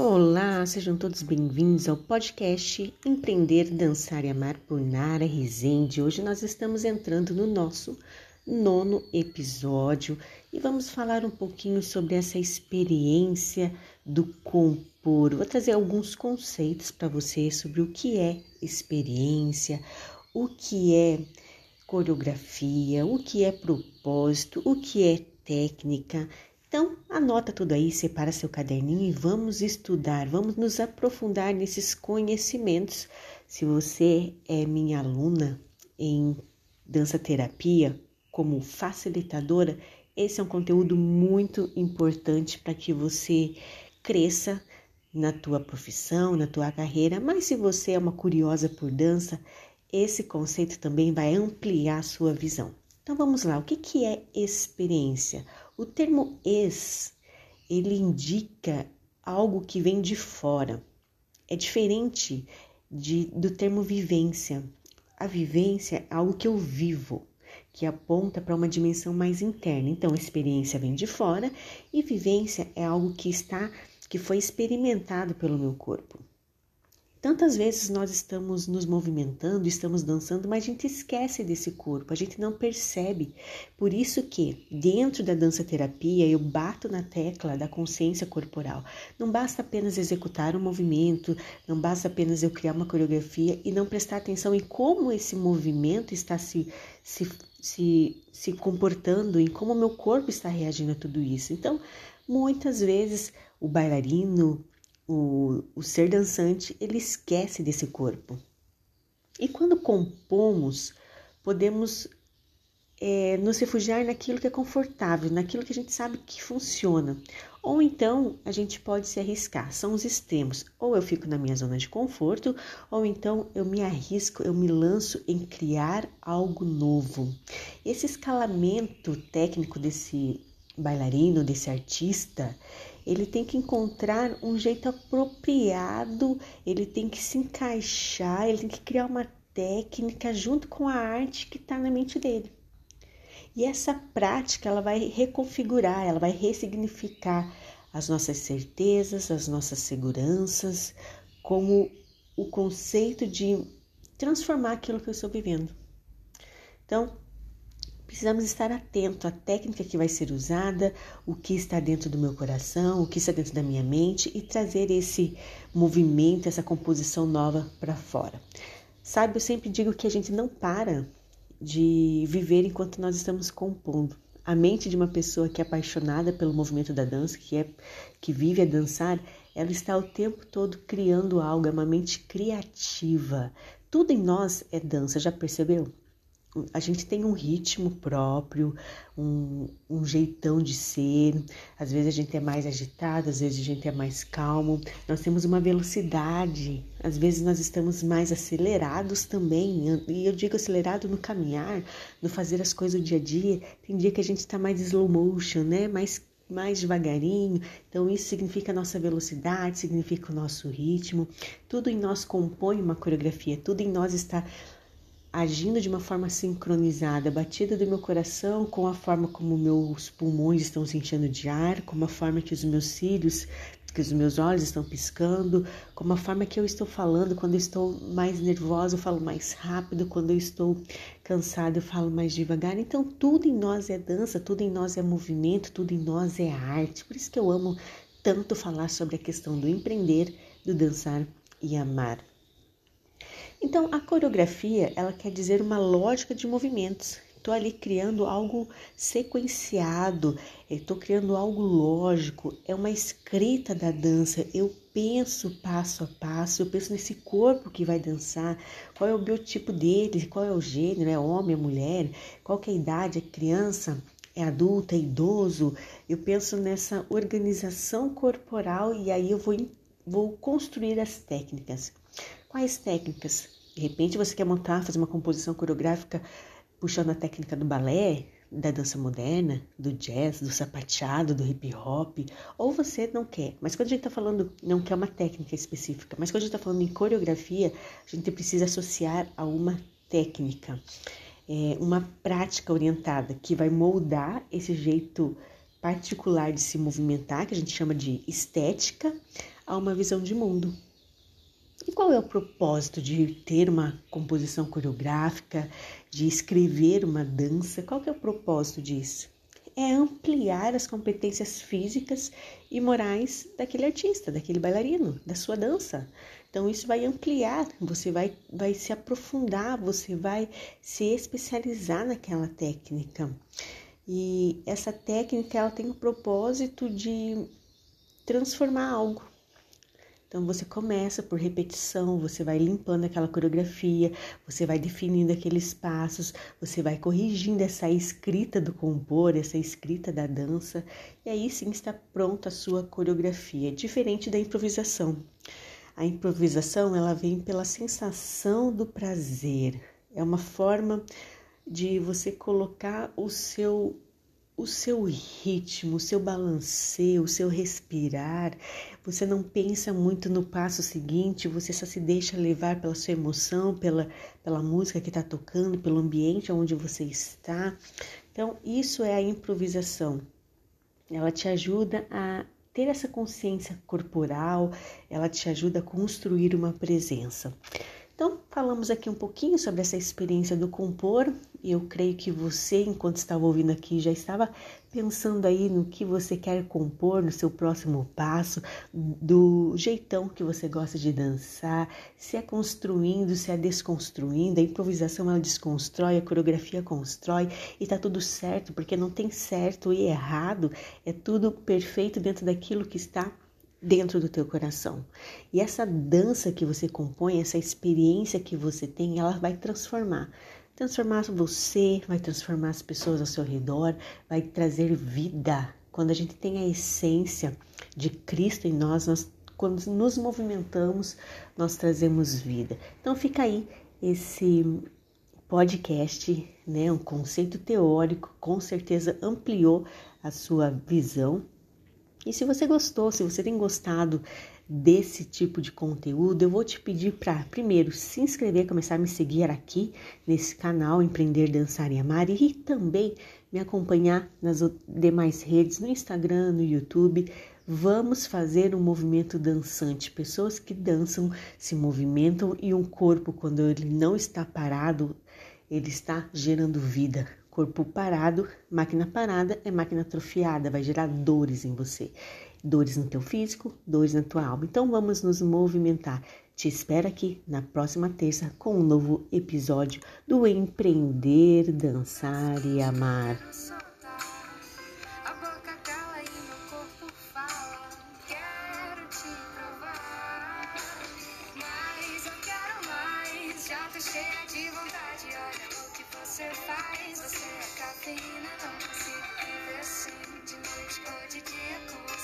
Olá, sejam todos bem-vindos ao podcast Empreender, Dançar e Amar por Nara Rezende. Hoje nós estamos entrando no nosso nono episódio e vamos falar um pouquinho sobre essa experiência do compor. Vou trazer alguns conceitos para você sobre o que é experiência, o que é coreografia, o que é propósito, o que é técnica então, anota tudo aí, separa seu caderninho e vamos estudar, vamos nos aprofundar nesses conhecimentos. Se você é minha aluna em dança terapia, como facilitadora, esse é um conteúdo muito importante para que você cresça na tua profissão, na tua carreira, mas se você é uma curiosa por dança, esse conceito também vai ampliar a sua visão. Então vamos lá, o que, que é experiência? O termo ex, ele indica algo que vem de fora. É diferente de, do termo vivência. A vivência é algo que eu vivo, que aponta para uma dimensão mais interna. Então, experiência vem de fora e vivência é algo que está que foi experimentado pelo meu corpo. Tantas vezes nós estamos nos movimentando, estamos dançando, mas a gente esquece desse corpo, a gente não percebe. Por isso que dentro da dança terapia eu bato na tecla da consciência corporal. Não basta apenas executar um movimento, não basta apenas eu criar uma coreografia e não prestar atenção em como esse movimento está se, se, se, se comportando, em como o meu corpo está reagindo a tudo isso. Então, muitas vezes o bailarino, o, o ser dançante ele esquece desse corpo. E quando compomos, podemos é, nos refugiar naquilo que é confortável, naquilo que a gente sabe que funciona. Ou então a gente pode se arriscar, são os extremos. Ou eu fico na minha zona de conforto, ou então eu me arrisco, eu me lanço em criar algo novo. Esse escalamento técnico desse bailarino, desse artista, ele tem que encontrar um jeito apropriado, ele tem que se encaixar, ele tem que criar uma técnica junto com a arte que está na mente dele. E essa prática ela vai reconfigurar, ela vai ressignificar as nossas certezas, as nossas seguranças, como o conceito de transformar aquilo que eu estou vivendo. Então, precisamos estar atento à técnica que vai ser usada, o que está dentro do meu coração, o que está dentro da minha mente e trazer esse movimento, essa composição nova para fora. Sabe, eu sempre digo que a gente não para de viver enquanto nós estamos compondo. A mente de uma pessoa que é apaixonada pelo movimento da dança, que é que vive a dançar, ela está o tempo todo criando algo, é uma mente criativa. Tudo em nós é dança, já percebeu? A gente tem um ritmo próprio, um, um, jeitão de ser. Às vezes a gente é mais agitado, às vezes a gente é mais calmo. Nós temos uma velocidade, às vezes nós estamos mais acelerados também. E eu digo acelerado no caminhar, no fazer as coisas do dia a dia. Tem dia que a gente está mais slow motion, né? Mais mais devagarinho. Então, isso significa a nossa velocidade, significa o nosso ritmo. Tudo em nós compõe uma coreografia, tudo em nós está agindo de uma forma sincronizada, a batida do meu coração com a forma como meus pulmões estão se enchendo de ar, com a forma que os meus cílios, que os meus olhos estão piscando, com a forma que eu estou falando, quando eu estou mais nervosa, eu falo mais rápido, quando eu estou cansada, eu falo mais devagar. Então, tudo em nós é dança, tudo em nós é movimento, tudo em nós é arte. Por isso que eu amo tanto falar sobre a questão do empreender, do dançar e amar. Então, a coreografia, ela quer dizer uma lógica de movimentos. Estou ali criando algo sequenciado, estou criando algo lógico, é uma escrita da dança. Eu penso passo a passo, eu penso nesse corpo que vai dançar, qual é o biotipo dele, qual é o gênero, é homem, é mulher, qual é a idade, é criança, é adulto, é idoso. Eu penso nessa organização corporal e aí eu vou, vou construir as técnicas. Quais técnicas? De repente você quer montar, fazer uma composição coreográfica puxando a técnica do balé, da dança moderna, do jazz, do sapateado, do hip hop, ou você não quer. Mas quando a gente está falando, não quer uma técnica específica, mas quando a gente está falando em coreografia, a gente precisa associar a uma técnica, é, uma prática orientada que vai moldar esse jeito particular de se movimentar, que a gente chama de estética, a uma visão de mundo. E qual é o propósito de ter uma composição coreográfica, de escrever uma dança? Qual é o propósito disso? É ampliar as competências físicas e morais daquele artista, daquele bailarino, da sua dança. Então isso vai ampliar, você vai, vai se aprofundar, você vai se especializar naquela técnica. E essa técnica ela tem o propósito de transformar algo. Então você começa por repetição, você vai limpando aquela coreografia, você vai definindo aqueles passos, você vai corrigindo essa escrita do compor, essa escrita da dança, e aí sim está pronta a sua coreografia, diferente da improvisação. A improvisação ela vem pela sensação do prazer. É uma forma de você colocar o seu o seu ritmo, o seu balanceio, o seu respirar. Você não pensa muito no passo seguinte, você só se deixa levar pela sua emoção, pela, pela música que está tocando, pelo ambiente onde você está. Então, isso é a improvisação. Ela te ajuda a ter essa consciência corporal, ela te ajuda a construir uma presença. Então, falamos aqui um pouquinho sobre essa experiência do compor. Eu creio que você, enquanto estava ouvindo aqui, já estava pensando aí no que você quer compor, no seu próximo passo, do jeitão que você gosta de dançar, se é construindo, se é desconstruindo. A improvisação ela desconstrói, a coreografia constrói e tá tudo certo, porque não tem certo e errado, é tudo perfeito dentro daquilo que está dentro do teu coração. E essa dança que você compõe, essa experiência que você tem, ela vai transformar. Transformar você, vai transformar as pessoas ao seu redor, vai trazer vida. Quando a gente tem a essência de Cristo em nós, nós quando nos movimentamos, nós trazemos vida. Então fica aí esse podcast, né, um conceito teórico, com certeza ampliou a sua visão e se você gostou, se você tem gostado desse tipo de conteúdo, eu vou te pedir para, primeiro, se inscrever, começar a me seguir aqui nesse canal Empreender, Dançar e Amar e também me acompanhar nas demais redes, no Instagram, no YouTube. Vamos fazer um movimento dançante. Pessoas que dançam, se movimentam e um corpo, quando ele não está parado, ele está gerando vida. Corpo parado, máquina parada é máquina atrofiada, vai gerar dores em você. Dores no teu físico, dores na tua alma. Então vamos nos movimentar. Te espero aqui na próxima terça com um novo episódio do Empreender, Dançar e Amar. cheia de vontade, você faz, você é cafeína, não consigo viver assim. De noite ou de dia, com.